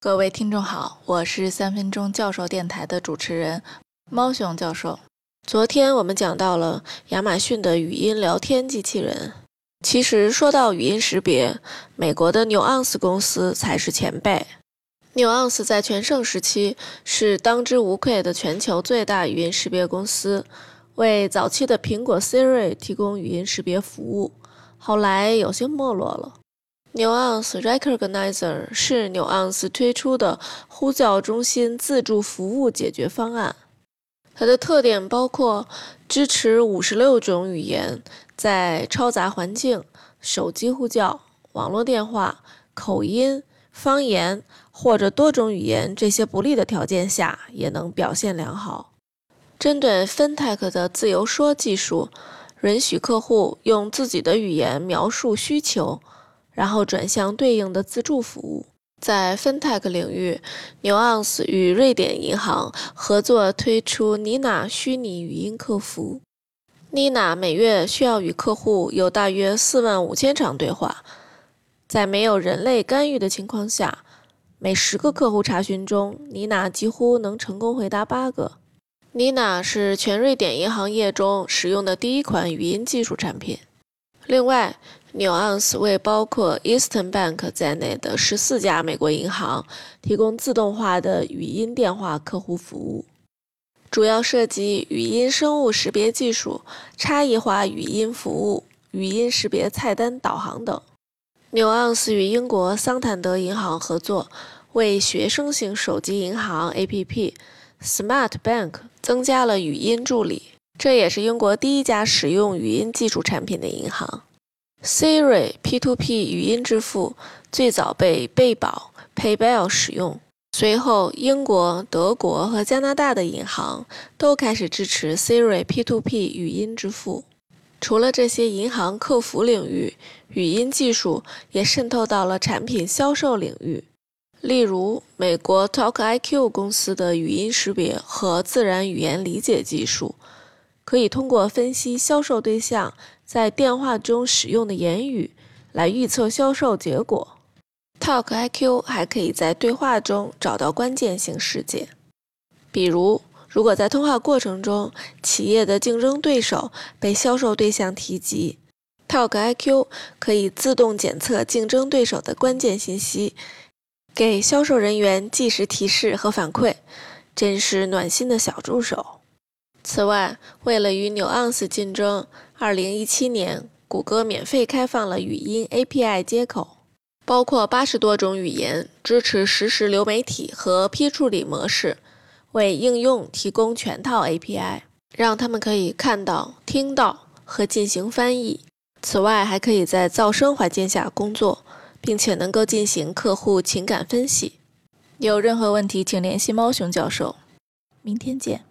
各位听众好，我是三分钟教授电台的主持人猫熊教授。昨天我们讲到了亚马逊的语音聊天机器人。其实说到语音识别，美国的 Nuance 公司才是前辈。Nuance 在全盛时期是当之无愧的全球最大语音识别公司，为早期的苹果 Siri 提供语音识别服务，后来有些没落了。Nuance Recognizer 是 Nuance 推出的呼叫中心自助服务解决方案。它的特点包括支持五十六种语言，在嘈杂环境、手机呼叫、网络电话、口音、方言或者多种语言这些不利的条件下也能表现良好。针对 FinTech 的自由说技术，允许客户用自己的语言描述需求。然后转向对应的自助服务。在 FinTech 领域，Nuance 与瑞典银行合作推出 Nina 虚拟语音客服。Nina 每月需要与客户有大约四万五千场对话，在没有人类干预的情况下，每十个客户查询中，Nina 几乎能成功回答八个。Nina 是全瑞典银行业中使用的第一款语音技术产品。另外，Nuance 为包括 Eastern Bank 在内的十四家美国银行提供自动化的语音电话客户服务，主要涉及语音生物识别技术、差异化语音服务、语音识别菜单导航等。Nuance 与英国桑坦德银行合作，为学生型手机银行 APP Smart Bank 增加了语音助理。这也是英国第一家使用语音技术产品的银行。Siri P2P 语音支付最早被贝宝 PayPal 使用，随后英国、德国和加拿大的银行都开始支持 Siri P2P 语音支付。除了这些银行客服领域，语音技术也渗透到了产品销售领域。例如，美国 TalkIQ 公司的语音识别和自然语言理解技术。可以通过分析销售对象在电话中使用的言语，来预测销售结果。Talk IQ 还可以在对话中找到关键性事件，比如，如果在通话过程中企业的竞争对手被销售对象提及，Talk IQ 可以自动检测竞争对手的关键信息，给销售人员即时提示和反馈，真是暖心的小助手。此外，为了与 Nuance 竞争，2017年，谷歌免费开放了语音 API 接口，包括八十多种语言，支持实时流媒体和批处理模式，为应用提供全套 API，让他们可以看到、听到和进行翻译。此外，还可以在噪声环境下工作，并且能够进行客户情感分析。有任何问题，请联系猫熊教授。明天见。